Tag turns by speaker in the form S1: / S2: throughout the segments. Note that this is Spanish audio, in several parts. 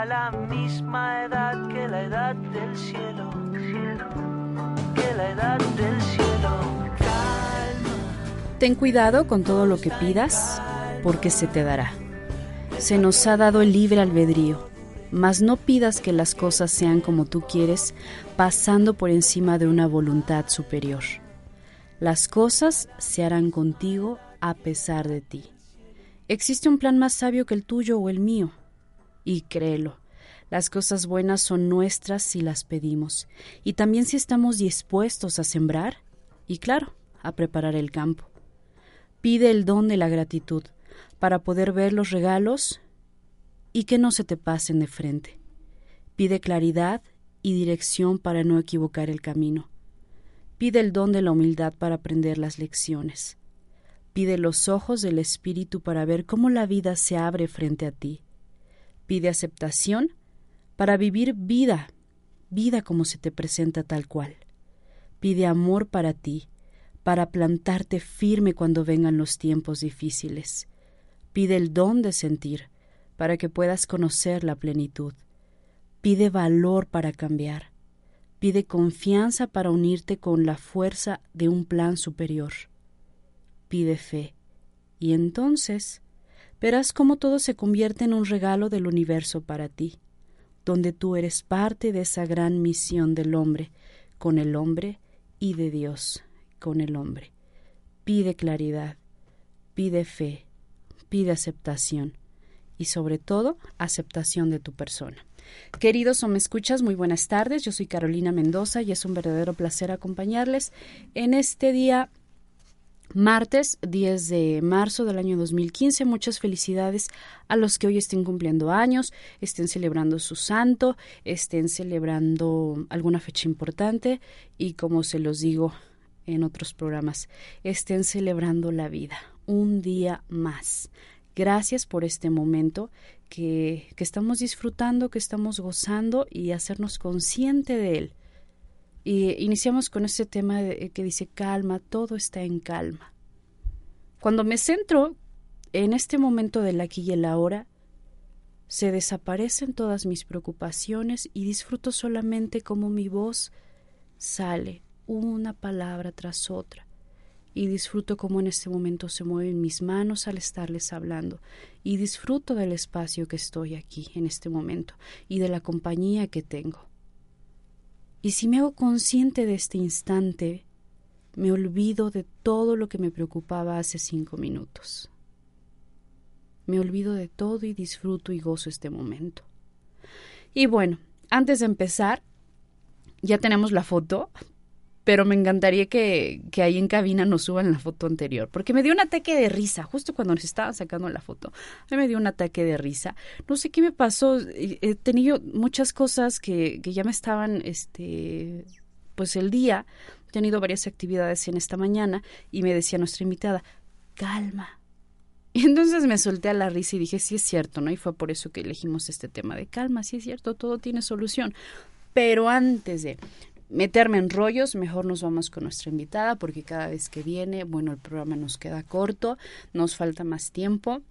S1: Tenga la misma edad que la edad del cielo, que la edad del cielo.
S2: Ten cuidado con todo lo que pidas, porque se te dará. Se nos ha dado el libre albedrío, mas no pidas que las cosas sean como tú quieres, pasando por encima de una voluntad superior. Las cosas se harán contigo a pesar de ti. Existe un plan más sabio que el tuyo o el mío, y créelo. Las cosas buenas son nuestras si las pedimos, y también si estamos dispuestos a sembrar y, claro, a preparar el campo. Pide el don de la gratitud para poder ver los regalos y que no se te pasen de frente. Pide claridad y dirección para no equivocar el camino. Pide el don de la humildad para aprender las lecciones. Pide los ojos del Espíritu para ver cómo la vida se abre frente a ti. Pide aceptación para vivir vida, vida como se te presenta tal cual. Pide amor para ti, para plantarte firme cuando vengan los tiempos difíciles. Pide el don de sentir, para que puedas conocer la plenitud. Pide valor para cambiar. Pide confianza para unirte con la fuerza de un plan superior. Pide fe. Y entonces verás cómo todo se convierte en un regalo del universo para ti, donde tú eres parte de esa gran misión del hombre, con el hombre y de Dios, con el hombre. Pide claridad, pide fe, pide aceptación y sobre todo aceptación de tu persona. Queridos o me escuchas, muy buenas tardes. Yo soy Carolina Mendoza y es un verdadero placer acompañarles en este día martes 10 de marzo del año 2015. Muchas felicidades a los que hoy estén cumpliendo años, estén celebrando su santo, estén celebrando alguna fecha importante y como se los digo en otros programas, estén celebrando la vida un día más. Gracias por este momento que, que estamos disfrutando, que estamos gozando y hacernos consciente de él y iniciamos con este tema que dice calma, todo está en calma. Cuando me centro en este momento del aquí y el ahora, se desaparecen todas mis preocupaciones y disfruto solamente como mi voz sale una palabra tras otra y disfruto como en este momento se mueven mis manos al estarles hablando y disfruto del espacio que estoy aquí en este momento y de la compañía que tengo. Y si me hago consciente de este instante, me olvido de todo lo que me preocupaba hace cinco minutos. Me olvido de todo y disfruto y gozo este momento. Y bueno, antes de empezar, ya tenemos la foto, pero me encantaría que, que, ahí en cabina nos suban la foto anterior, porque me dio un ataque de risa, justo cuando nos estaban sacando la foto. A mí me dio un ataque de risa. No sé qué me pasó, he tenido muchas cosas que, que ya me estaban, este, pues el día, he tenido varias actividades en esta mañana y me decía nuestra invitada, calma. Y entonces me solté a la risa y dije, sí es cierto, ¿no? Y fue por eso que elegimos este tema de calma, sí es cierto, todo tiene solución. Pero antes de, meterme en rollos, mejor nos vamos con nuestra invitada porque cada vez que viene, bueno, el programa nos queda corto, nos falta más tiempo.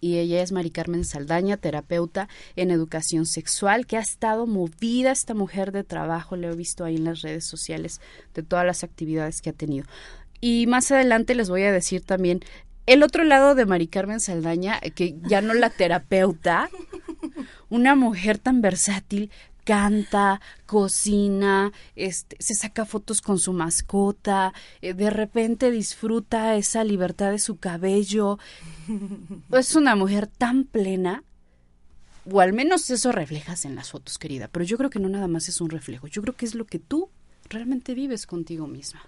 S2: Y ella es Mari Carmen Saldaña, terapeuta en educación sexual, que ha estado movida esta mujer de trabajo, le he visto ahí en las redes sociales de todas las actividades que ha tenido. Y más adelante les voy a decir también el otro lado de Mari Carmen Saldaña, que ya no la terapeuta, una mujer tan versátil, canta, cocina, este, se saca fotos con su mascota, eh, de repente disfruta esa libertad de su cabello. Es una mujer tan plena, o al menos eso reflejas en las fotos, querida, pero yo creo que no nada más es un reflejo, yo creo que es lo que tú realmente vives contigo misma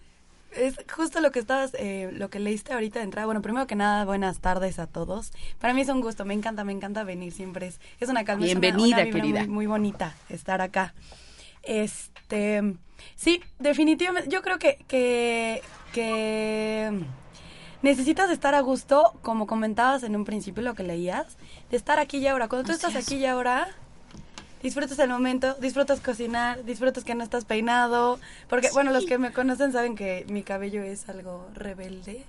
S3: es justo lo que estabas, eh, lo que leíste ahorita de entrada. Bueno, primero que nada, buenas tardes a todos. Para mí es un gusto, me encanta, me encanta venir siempre. Es, es una calma,
S2: Bienvenida, querida.
S3: Muy, muy, bonita estar acá. Este, sí, definitivamente, yo creo que, que, que necesitas estar a gusto, como comentabas en un principio lo que leías, de estar aquí y ahora. Cuando tú estás aquí y ahora, disfrutas el momento, disfrutas cocinar, disfrutas que no estás peinado, porque bueno, los que me conocen saben que mi cabello es algo rebelde,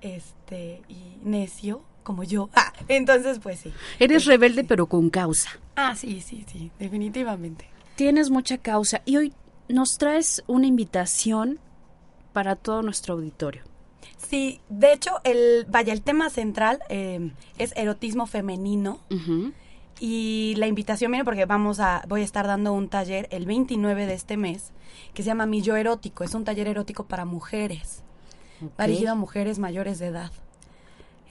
S3: este, y necio, como yo. Ah, entonces pues sí.
S2: Eres rebelde pero con causa.
S3: Ah, sí, sí, sí, definitivamente.
S2: Tienes mucha causa y hoy nos traes una invitación para todo nuestro auditorio.
S3: Sí, de hecho, el, vaya, el tema central eh, es erotismo femenino. Y la invitación viene porque vamos a, voy a estar dando un taller el 29 de este mes que se llama Mi Yo Erótico. Es un taller erótico para mujeres. Va dirigido a mujeres mayores de edad.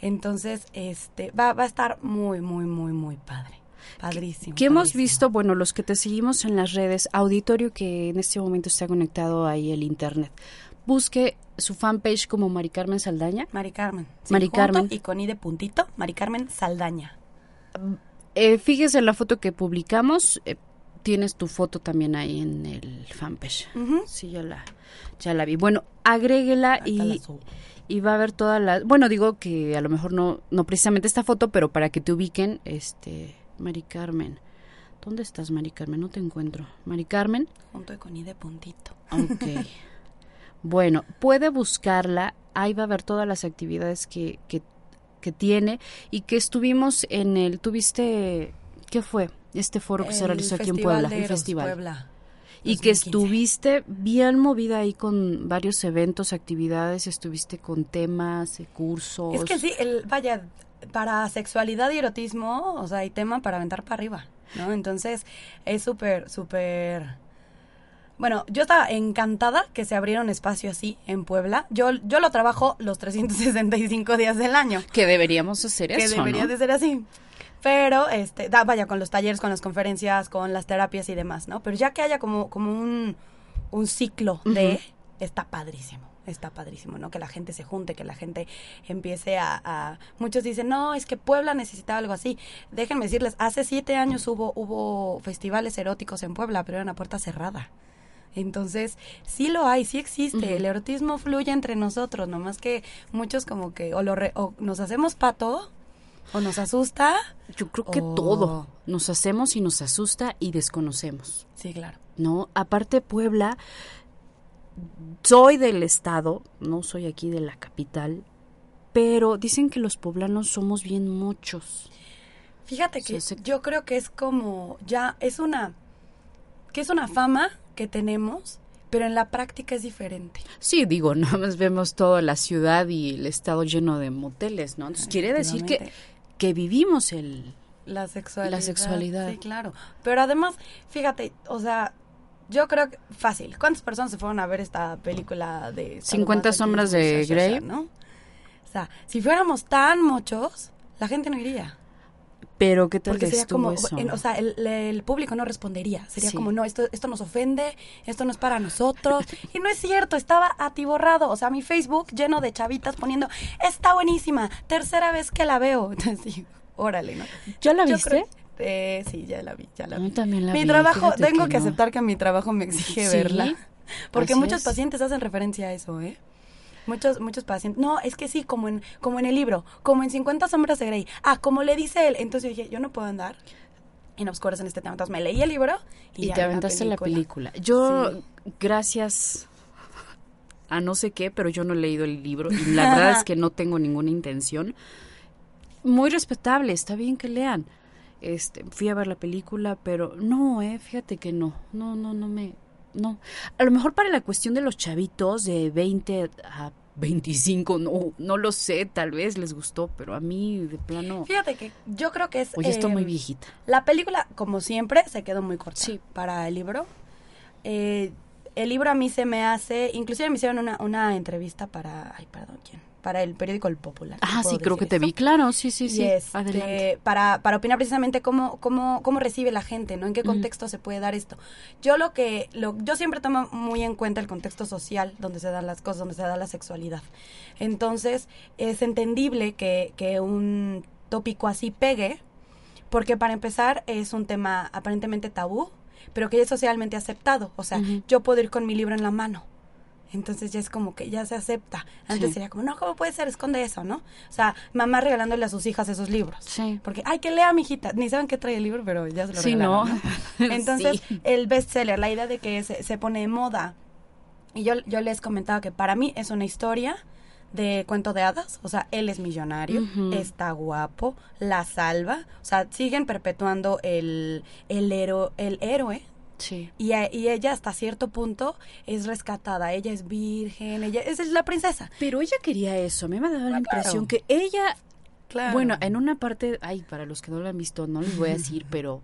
S3: Entonces, este, va, va a estar muy, muy, muy, muy padre. Padrísimo.
S2: ¿Qué hemos visto? Bueno, los que te seguimos en las redes, auditorio que en este momento está conectado ahí el internet. Busque su fanpage como Mari Carmen Saldaña.
S3: Mari Carmen.
S2: Mari Carmen.
S3: Y con I de puntito, Mari Carmen Saldaña.
S2: Mm, eh, fíjese en la foto que publicamos. Eh, tienes tu foto también ahí en el fanpage. Sí, ya la, ya la vi. Bueno, agréguela y, y va a ver todas las... Bueno, digo que a lo mejor no, no precisamente esta foto, pero para que te ubiquen, este, Mari Carmen. ¿Dónde estás, Mari Carmen? No te encuentro. Mari Carmen.
S3: Junto con I de puntito.
S2: Ok. bueno, puede buscarla. Ahí va a ver todas las actividades que, que que tiene y que estuvimos en el, tuviste, ¿qué fue? Este foro que se realizó aquí en Puebla, el festival. Y que estuviste bien movida ahí con varios eventos, actividades, estuviste con temas, cursos.
S3: Es que sí, el, vaya, para sexualidad y erotismo, o sea, hay tema para aventar para arriba, ¿no? Entonces, es súper, súper... Bueno, yo estaba encantada que se abriera un espacio así en Puebla. Yo, yo lo trabajo los 365 días del año.
S2: Que deberíamos hacer
S3: que
S2: eso,
S3: debería de ser así. Pero, este, da, vaya, con los talleres, con las conferencias, con las terapias y demás, ¿no? Pero ya que haya como, como un, un ciclo de, está padrísimo está padrísimo, ¿no? Que la gente se junte, que la gente empiece a, Muchos dicen, no, es que Puebla necesita algo así. Déjenme decirles, hace siete años hubo, hubo festivales eróticos en Puebla, pero era una puerta cerrada. Entonces, sí lo hay, sí existe. El erotismo fluye entre nosotros, nomás que muchos como que o, lo o nos hacemos pato ¿O nos asusta?
S2: Yo creo que todo. Nos hacemos y nos asusta y desconocemos.
S3: Sí, claro.
S2: ¿No? Aparte, Puebla, soy del estado, no soy aquí de la capital, pero dicen que los poblanos somos bien muchos.
S3: Fíjate que yo creo que es como, ya, es una, que es una fama que tenemos, pero en la práctica es diferente.
S2: Sí, digo, nada más vemos toda la ciudad y el estado lleno de moteles, ¿no? Entonces quiere decir que que vivimos el
S3: la sexualidad.
S2: La sexualidad.
S3: Sí, claro. Pero además, fíjate, o sea, yo creo que fácil. ¿Cuántas personas se fueron a ver esta película de
S2: 50 sombras de Grey,
S3: ¿no? O sea, si fuéramos tan muchos, la gente no iría.
S2: Pero qué tal
S3: Porque sería como, o sea, el, público no respondería. Sería como, no, esto, esto nos ofende, esto no es para nosotros. y no es cierto, estaba atiborrado. O sea, mi Facebook lleno de chavitas poniendo, está buenísima, tercera vez que la veo. Entonces, órale, ¿no?
S2: ¿Ya la viste?
S3: eh, sí, ya la vi, ya la
S2: vi. también la
S3: mi trabajo, tengo que, aceptar que mi trabajo me exige verla. Porque muchos pacientes hacen referencia a eso, ¿eh? Muchos, muchos pacientes. No, es que sí, como en, como en el libro, como en 50 sombras de Grey. Ah, como le dice él. Entonces yo dije, yo no puedo andar en obscuras en este tema. Entonces me leí el libro
S2: y, te aventaste la película. Yo, gracias a no sé qué, pero yo no he leído el libro y la verdad es que no tengo ninguna intención. Muy respetable, está bien que lean. Este, fui a ver la película, pero no, eh, fíjate que no. No, no, no me no. A lo mejor para la cuestión de los chavitos de 20 a 25, no, no lo sé, tal vez les gustó, pero a mí de plano...
S3: Fíjate que yo creo que es...
S2: Oye, estoy muy em, viejita.
S3: La película, como siempre, se quedó muy corta sí. para el libro. Eh, el libro a mí se me hace... Inclusive me hicieron una, una entrevista para... Ay, perdón, ¿quién? Para el periódico El Popular.
S2: Ah, sí, creo que te vi, claro, sí, sí, sí.
S3: Este, para, para opinar precisamente cómo, cómo, cómo recibe la gente, ¿no? En qué contexto se puede dar esto. Yo lo que, lo, yo siempre tomo muy en cuenta el contexto social donde se dan las cosas, donde se da la sexualidad. Entonces, es entendible que, que un tópico así pegue, porque para empezar es un tema aparentemente tabú, pero que es socialmente aceptado. O sea, yo puedo ir con mi libro en la mano entonces ya es como que ya se acepta. Antes sería como, no, ¿cómo puede ser? Esconde eso, ¿no? O sea, mamá regalándole a sus hijas esos libros.
S2: Sí.
S3: Porque, ay, que lea, mi hijita. Ni saben qué trae el libro, pero ya se lo sí, ¿no? Entonces, el bestseller, la idea de que se, se pone de moda. Y yo, yo les comentaba que para mí es una historia de cuento de hadas, o sea, él es millonario, está guapo, la salva, o sea, siguen perpetuando el, el, el héroe
S2: Sí.
S3: Y, y, ella hasta cierto punto es rescatada, ella es virgen, ella es, la princesa.
S2: Pero ella quería eso, a mí me da la ah, impresión que ella, claro. bueno, en una parte, ay, para los que no lo han visto, no les voy a decir, pero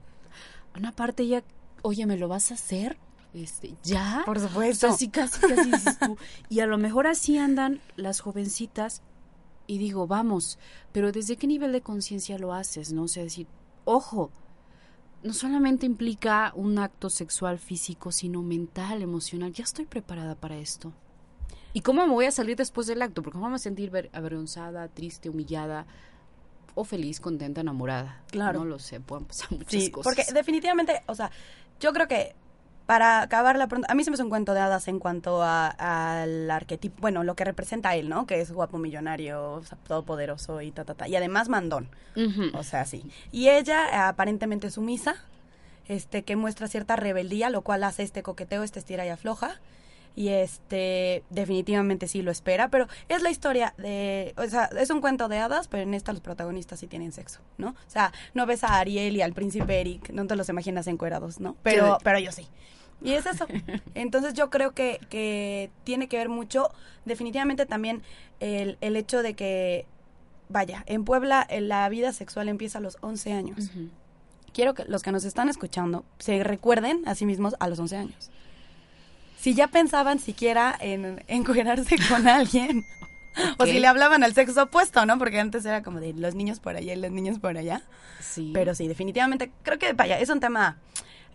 S2: una parte ella, oye, ¿me lo vas a hacer? Este, ¿Ya?
S3: Por supuesto.
S2: Así casi, casi tú. Y a lo mejor así andan las jovencitas y digo, vamos, pero ¿desde qué nivel de conciencia lo haces? ¿No? O sea, decir, ojo, no solamente implica un acto sexual físico, sino mental, emocional. Ya estoy preparada para esto. ¿Y cómo me voy a salir después del acto? Porque me voy a sentir avergonzada, triste, humillada o feliz, contenta, enamorada.
S3: Claro.
S2: No lo sé, pueden pasar muchas
S3: sí,
S2: cosas.
S3: Porque definitivamente, o sea, yo creo que para acabar la pronto, a mí se me hace un cuento de hadas en cuanto al arquetipo, bueno, lo que representa él, ¿no? Que es guapo, millonario, todopoderoso y ta, ta, ta. Y además mandón. O sea, sí. Y ella, aparentemente sumisa, este, que muestra cierta rebeldía, lo cual hace este coqueteo, este estira y afloja y este definitivamente sí lo espera, pero es la historia de, o sea, es un cuento de hadas, pero en esta los protagonistas sí tienen sexo, ¿no? O sea, no ves a Ariel y al príncipe Eric, no te los imaginas encuerados, ¿no? Pero, pero yo sí. Y es eso. Entonces yo creo que, que tiene que ver mucho, definitivamente también el, el hecho de que, vaya, en Puebla eh, la vida sexual empieza a los 11 años. Quiero que los que nos están escuchando se recuerden a sí mismos a los 11 años. Si ya pensaban siquiera en encuerarse con alguien, o si le hablaban al sexo opuesto, ¿no? Porque antes era como de los niños por allá y los niños por allá.
S2: Sí.
S3: Pero sí, definitivamente, creo que, vaya, es un tema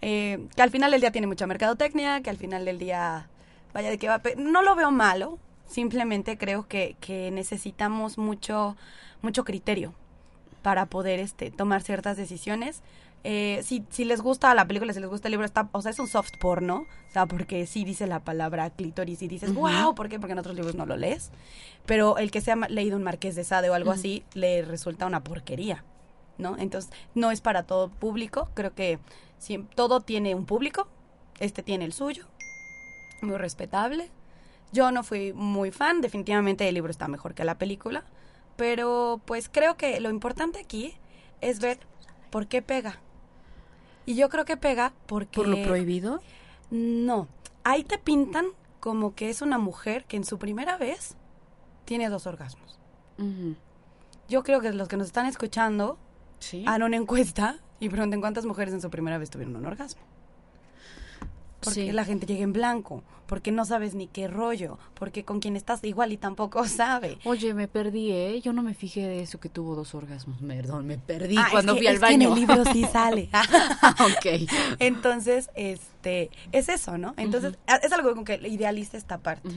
S3: eh, que al final del día tiene mucha mercadotecnia, que al final del día, vaya, de que va... No lo veo malo, simplemente creo que, que necesitamos mucho, mucho criterio para poder este, tomar ciertas decisiones. Eh, si, si les gusta la película, si les gusta el libro, está, o sea, es un soft porno, o sea, porque sí dice la palabra clítoris y dices, wow, ¿por qué? Porque en otros libros no lo lees. Pero el que se ha leído un Marqués de Sade o algo así, le resulta una porquería, ¿no? Entonces, no es para todo público, creo que siem- todo tiene un público, este tiene el suyo, muy respetable. Yo no fui muy fan, definitivamente el libro está mejor que la película, pero pues creo que lo importante aquí es ver por qué pega. Y yo creo que pega porque...
S2: ¿Por lo prohibido?
S3: No, ahí te pintan como que es una mujer que en su primera vez tiene dos orgasmos. Yo creo que los que nos están escuchando
S2: Sí.
S3: hagan una encuesta y pregunten cuántas mujeres en su primera vez tuvieron un orgasmo. Porque
S2: Sí.
S3: la gente llega en blanco, porque no sabes ni qué rollo, porque con quien estás igual y tampoco sabe.
S2: Oye, me perdí, ¿eh? Yo no me fijé de eso que tuvo dos orgasmos. Perdón, me perdí
S3: Ah, es
S2: cuando
S3: que-
S2: fui al
S3: es que
S2: baño.
S3: en el libro sí sale.
S2: ok.
S3: Entonces, este, es eso, ¿no? Entonces, es algo como que idealiza esta parte.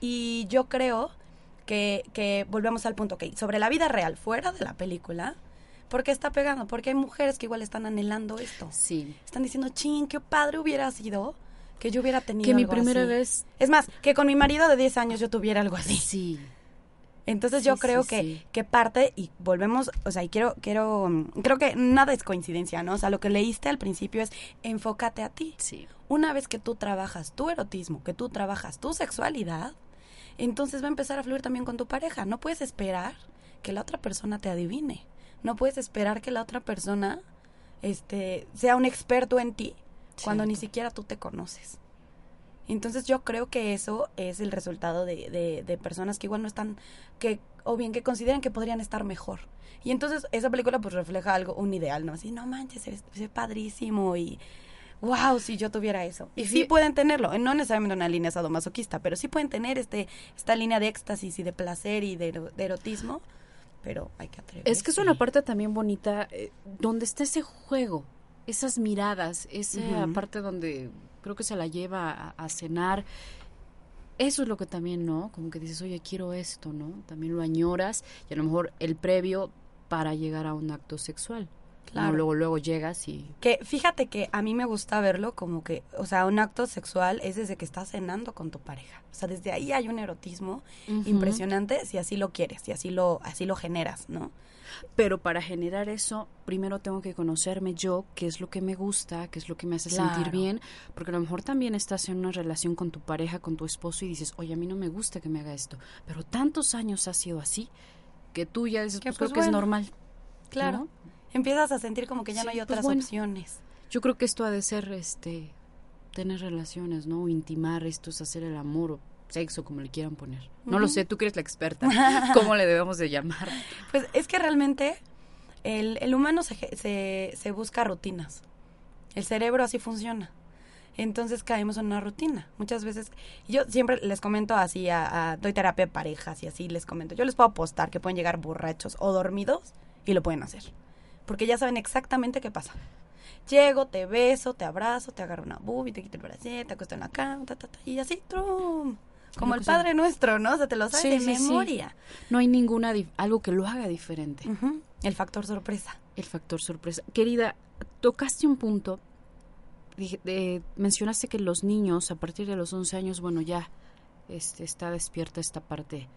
S3: Y yo creo que, que volvemos al punto, ok, sobre la vida real, fuera de la película, ¿por qué está pegando? Porque hay mujeres que igual están anhelando esto.
S2: Sí.
S3: Están diciendo, ching, qué padre hubiera sido que yo hubiera tenido
S2: Que mi
S3: algo
S2: primera
S3: así".
S2: vez.
S3: Es más, que con mi marido de 10 años yo tuviera algo así.
S2: Sí.
S3: Entonces
S2: Sí,
S3: yo creo
S2: sí,
S3: que,
S2: sí.
S3: que parte, y volvemos, o sea, y quiero, quiero, creo que nada es coincidencia, ¿no? O sea, lo que leíste al principio es enfócate a ti.
S2: Sí.
S3: Una vez que tú trabajas tu erotismo, que tú trabajas tu sexualidad, entonces va a empezar a fluir también con tu pareja. No puedes esperar que la otra persona te adivine. No puedes esperar que la otra persona este, sea un experto en ti cuando ni siquiera tú te conoces. Entonces yo creo que eso es el resultado de, de, de personas que igual no están, que o bien que consideran que podrían estar mejor. Y entonces esa película pues refleja algo, un ideal, ¿no? Así, no manches, se ve, padrísimo y wow, si yo tuviera eso. Y
S2: Y
S3: sí pueden tenerlo, no necesariamente una línea sadomasoquista, pero sí pueden tener este esta línea de éxtasis y de placer y de erotismo, pero hay que atreverse.
S2: Es que es una parte también bonita eh, donde está ese juego, esas miradas, esa parte donde creo que se la lleva a, a cenar. Eso es lo que también, ¿no? Como que dices, oye, quiero esto, ¿no? También lo añoras y a lo mejor el previo para llegar a un acto sexual.
S3: Claro.
S2: ¿no? Luego, luego llegas y...
S3: Que fíjate que a mí me gusta verlo como que, o sea, un acto sexual es desde que estás cenando con tu pareja. O sea, desde ahí hay un erotismo impresionante si así lo quieres, si así lo, así lo generas, ¿no?
S2: Pero para generar eso, primero tengo que conocerme yo, qué es lo que me gusta, qué es lo que me hace sentir bien, porque a lo mejor también estás en una relación con tu pareja, con tu esposo y dices, oye, a mí no me gusta que me haga esto, pero tantos años ha sido así que tú ya dices,
S3: Que,
S2: pues,
S3: pues,
S2: creo que es normal.
S3: Claro.
S2: ¿no?
S3: Empiezas a sentir como que ya no hay
S2: pues,
S3: otras
S2: bueno.
S3: opciones.
S2: Yo creo que esto ha de ser, este, tener relaciones, ¿no? Intimar, esto es hacer el amor o sexo, como le quieran poner. No lo sé, tú que eres la experta. ¿Cómo le debemos de llamar?
S3: Pues es que realmente el, el humano se, se, se busca rutinas. El cerebro así funciona. Entonces caemos en una rutina. Muchas veces, yo siempre les comento así, a, a- doy terapia a parejas y así les comento. Yo les puedo apostar que pueden llegar borrachos o dormidos y lo pueden hacer. Porque ya saben exactamente qué pasa. Llego, te beso, te abrazo, te agarro una boobie, te quito el bracete, te acuesto en la cama, ta, ta, ta, y así, trum. Como el Padre Nuestro, ¿no? O sea, te lo sabes
S2: Sí,
S3: de
S2: sí, sí.
S3: memoria.
S2: No hay ninguna, algo que lo haga diferente.
S3: El factor sorpresa.
S2: El factor sorpresa. Querida, tocaste un punto. Dije- de- mencionaste que los niños, a partir de los 11 años, bueno, ya este, está despierta esta parte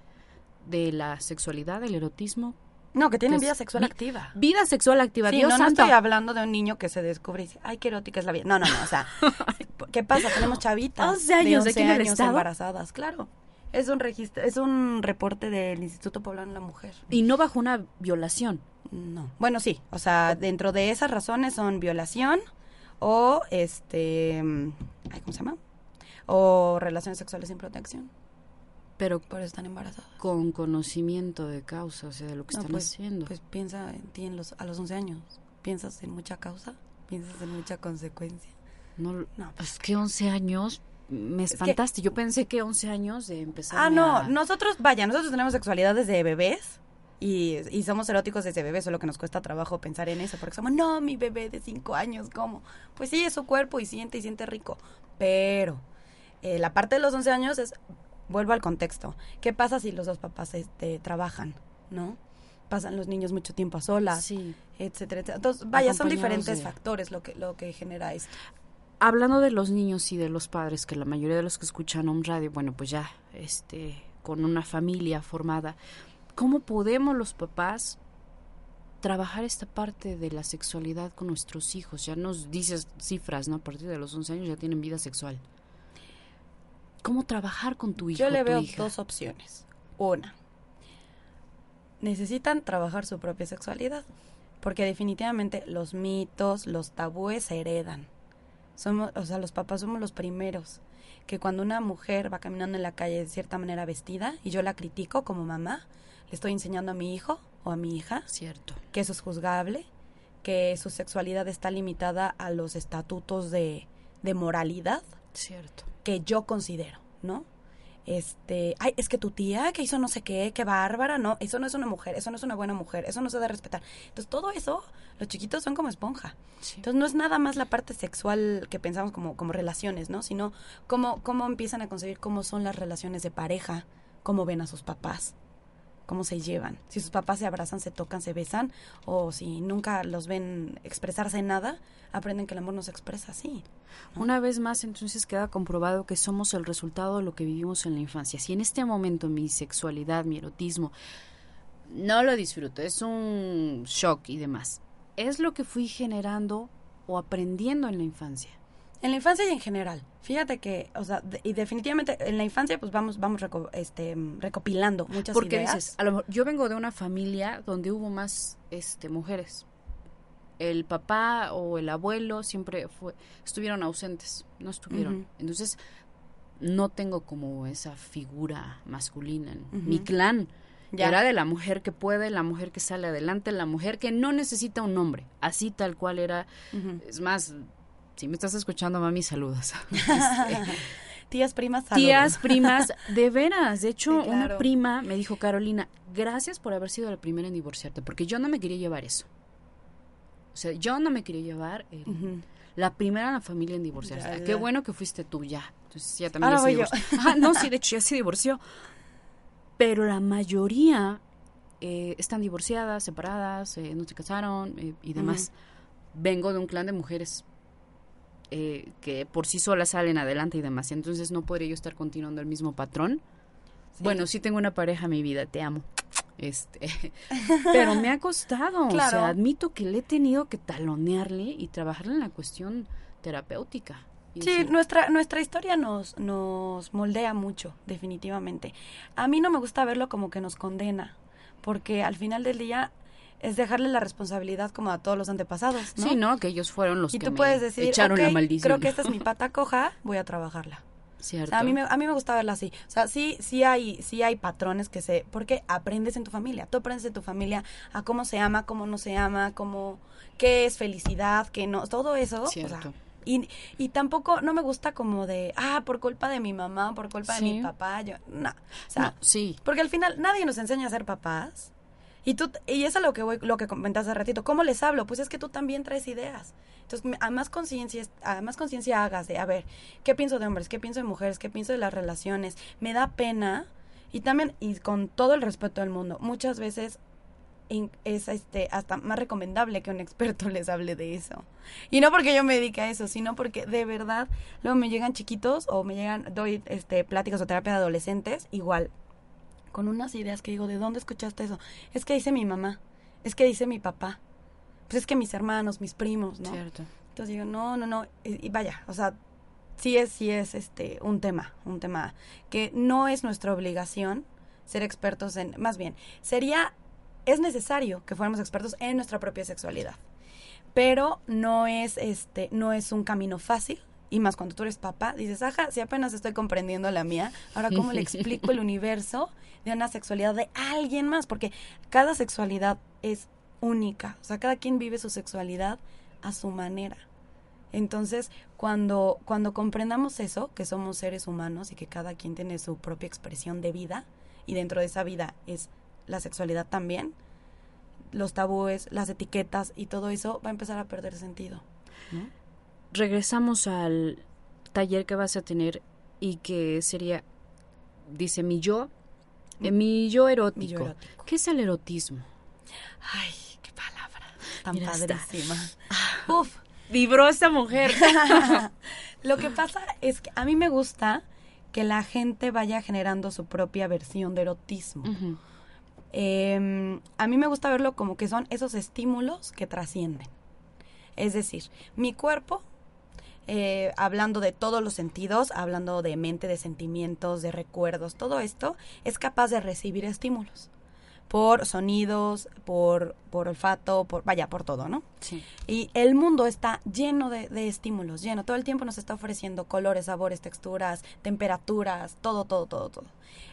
S2: de la sexualidad, del erotismo.
S3: No, que tienen vida sexual activa.
S2: Vida sexual activa.
S3: Sí,
S2: Dios
S3: no, no
S2: santo.
S3: estoy hablando de un niño que se descubre y dice, ay, qué erótica es la vida. No, no, no, o sea, ¿qué pasa? Tenemos chavitas
S2: 11 años,
S3: de
S2: aquí en el estado.
S3: embarazadas, claro. Es un registro, es un reporte del Instituto Poblano de la Mujer.
S2: Y no bajo una violación.
S3: No. Bueno, sí, o sea, dentro de esas razones son violación o este mm, ¿cómo se llama? O relaciones sexuales sin protección.
S2: Pero
S3: Por están embarazadas.
S2: con conocimiento de causa, o sea, de lo que
S3: No,
S2: están
S3: pues,
S2: haciendo.
S3: Pues piensa en ti en los, a los 11 años. ¿Piensas en mucha causa? ¿Piensas en mucha consecuencia?
S2: no,
S3: no,
S2: pues que 11 años me
S3: que-
S2: espantaste. Yo pensé que 11 años de empezar
S3: Ah, no, nosotros, vaya, nosotros tenemos sexualidad desde bebés y, y somos eróticos desde bebés, solo que nos cuesta trabajo pensar en eso, porque somos, no, mi bebé de cinco años, ¿cómo? Pues sí, es su cuerpo y siente y siente rico, pero eh, la parte de los 11 años es, vuelvo al contexto, ¿qué pasa si los dos papás este, trabajan, no? Pasan los niños mucho tiempo a solas,
S2: Sí.
S3: etcétera, etcétera. Entonces, vaya, son diferentes
S2: de-
S3: factores lo que, lo que genera esto.
S2: Hablando de los niños y de los padres, que la mayoría de los que escuchan un radio, bueno, pues ya, este, con una familia formada, ¿cómo podemos los papás trabajar esta parte de la sexualidad con nuestros hijos? Ya nos dices cifras, ¿no? A partir de los 11 años ya tienen vida sexual. ¿Cómo trabajar con tu hijo?
S3: Yo le veo
S2: hija?
S3: dos opciones. Una, necesitan trabajar su propia sexualidad, porque definitivamente los mitos, los tabúes se heredan. Somos, o sea, los papás somos los primeros que cuando una mujer va caminando en la calle de cierta manera vestida y yo la critico como mamá, le estoy enseñando a mi hijo o a mi hija
S2: Cierto.
S3: que eso es juzgable, que su sexualidad está limitada a los estatutos de, de moralidad
S2: Cierto.
S3: Que yo considero, ¿no? Este, ay, es que tu tía que hizo no sé qué, qué bárbara, no, eso no es una mujer, eso no es una buena mujer, eso no se debe respetar. Entonces, todo eso, los chiquitos son como esponja.
S2: Sí.
S3: Entonces, no es nada más la parte sexual que pensamos como, como relaciones, ¿no? Sino cómo, cómo empiezan a concebir cómo son las relaciones de pareja, cómo ven a sus papás, cómo se llevan. Si sus papás se abrazan, se tocan, se besan, o si nunca los ven expresarse en nada, aprenden que el amor no se expresa así.
S2: Una vez más, entonces queda comprobado que somos el resultado de lo que vivimos en la infancia. Si en este momento mi sexualidad, mi erotismo, no lo disfruto, es un shock y demás, es lo que fui generando o aprendiendo en la infancia.
S3: En la infancia y en general. Fíjate que, o sea, de- y definitivamente en la infancia pues vamos vamos reco- este recopilando muchas
S2: Porque
S3: ideas.
S2: dices, a lo mejor, yo vengo de una familia donde hubo más este mujeres. El papá o el abuelo siempre fue, estuvieron ausentes, no estuvieron. Entonces, no tengo como esa figura masculina.
S3: Ujú.
S2: Mi clan
S3: Ya.
S2: era de la mujer que puede, la mujer que sale adelante, la mujer que no necesita un hombre. Así tal cual era. Es más, si me estás escuchando, mami, saludos. Este,
S3: Tías, primas, saludos.
S2: Tías, primas, de veras. De hecho,
S3: Sí,
S2: una prima me dijo, Carolina, gracias por haber sido la primera en divorciarte, porque yo no me quería llevar eso. O sea, yo no me quería llevar el-
S3: Ujú.
S2: la primera en la familia en divorciarse.
S3: Ya,
S2: Ah,
S3: ya.
S2: Qué bueno que fuiste tú, ya. Entonces, ya también
S3: Ahora
S2: ya se divorció. Ajá, no, sí, de hecho, ya se divorció. Pero la mayoría eh, están divorciadas, separadas, eh, no se casaron eh, y demás. Vengo de un clan de mujeres eh, que por sí solas salen adelante y demás. Entonces no podría yo estar continuando el mismo patrón. Bueno, sí tengo una pareja en mi vida, te amo. Este, pero me ha costado, o
S3: Claro.
S2: sea, admito que le he tenido que talonearle y trabajarle en la cuestión terapéutica.
S3: Sí,
S2: decir,
S3: nuestra, nuestra historia nos, nos moldea mucho, definitivamente. A mí no me gusta verlo como que nos condena, porque al final del día es dejarle la responsabilidad como a todos los antepasados, ¿no?
S2: Sí, ¿no? Que ellos fueron los
S3: Y
S2: que
S3: tú
S2: me
S3: puedes decir,
S2: echaron
S3: "Ok,
S2: la maldición.
S3: creo que esta es mi pata coja, voy a trabajarla. O
S2: Cierto.
S3: sea, a mí me, a mí me gusta verla así. O sea, sí, sí hay, sí hay patrones que se, porque aprendes en tu familia. Tú aprendes en tu familia a cómo se ama, cómo no se ama, cómo, qué es felicidad, qué no, todo eso. o sea,
S2: Cierto.
S3: y, y tampoco, no me gusta como de, ah, por culpa de mi mamá, por culpa de mi papá, yo, no. O sea,
S2: No, sí.
S3: porque al final nadie nos enseña a ser papás. Y tú, y es lo que voy, lo que comentaste hace ratito. ¿Cómo les hablo? Pues es que tú también traes ideas. Entonces, a más conciencia, a más conciencia hagas de, a ver, ¿qué pienso de hombres? ¿Qué pienso de mujeres? ¿Qué pienso de las relaciones? Me da pena. Y también, y con todo el respeto del mundo, muchas veces es este hasta más recomendable que un experto les hable de eso. Y no porque yo me dedique a eso, sino porque de verdad luego me llegan chiquitos o me llegan doy este pláticas o terapia de adolescentes, igual con unas ideas que digo, ¿de dónde escuchaste eso? Es que dice mi mamá, es que dice mi papá. Pues es que mis hermanos, mis primos, ¿no?
S2: Cierto.
S3: Entonces digo, no, no, no, y, vaya, o sea, sí es, sí es este un tema, un tema que no es nuestra obligación ser expertos en, más bien, sería, es necesario que fuéramos expertos en nuestra propia sexualidad, pero no es este, no es un camino fácil y más cuando tú eres papá, dices, ajá, si apenas estoy comprendiendo la mía, ahora cómo le explico el universo de una sexualidad de alguien más, porque cada sexualidad es única, o sea, cada quien vive su sexualidad a su manera. Entonces, cuando, cuando comprendamos eso, que somos seres humanos y que cada quien tiene su propia expresión de vida, y dentro de esa vida es la sexualidad también, los tabúes, las etiquetas y todo eso va a empezar a perder sentido.
S2: Regresamos al taller que vas a tener y que sería, dice mi yo, eh, mi, yo erótico. ¿Qué es el erotismo?
S3: Ay, qué palabra tan padrísima. Uf,
S2: vibró esta mujer.
S3: Lo que pasa es que a mí me gusta que la gente vaya generando su propia versión de erotismo. Em, a mí me gusta verlo como que son esos estímulos que trascienden. Es decir, mi cuerpo, eh, hablando de todos los sentidos, hablando de mente, de sentimientos, de recuerdos, todo esto, es capaz de recibir estímulos por sonidos, por, por olfato, por, vaya, por todo, ¿no?
S2: Sí.
S3: Y el mundo está lleno de, estímulos, lleno. Todo el tiempo nos está ofreciendo colores, sabores, texturas, temperaturas, todo, todo, todo, todo.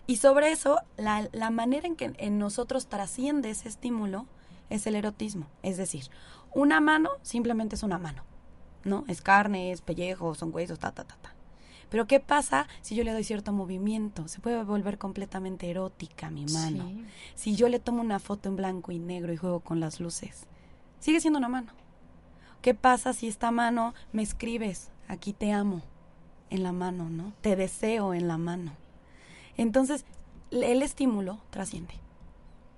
S3: Y sobre eso, la, la manera en que en nosotros trasciende ese estímulo es el erotismo. Es decir, una mano simplemente es una mano, ¿no? Es carne, es pellejo, son huesos, ta, ta, ta, ta. Pero ¿qué pasa si yo le doy cierto movimiento? Se puede volver completamente erótica mi mano. Si yo le tomo una foto en blanco y negro y juego con las luces, sigue siendo una mano. ¿Qué pasa si esta mano me escribes, aquí te amo, en la mano, ¿no? Te deseo en la mano. Entonces, el estímulo trasciende.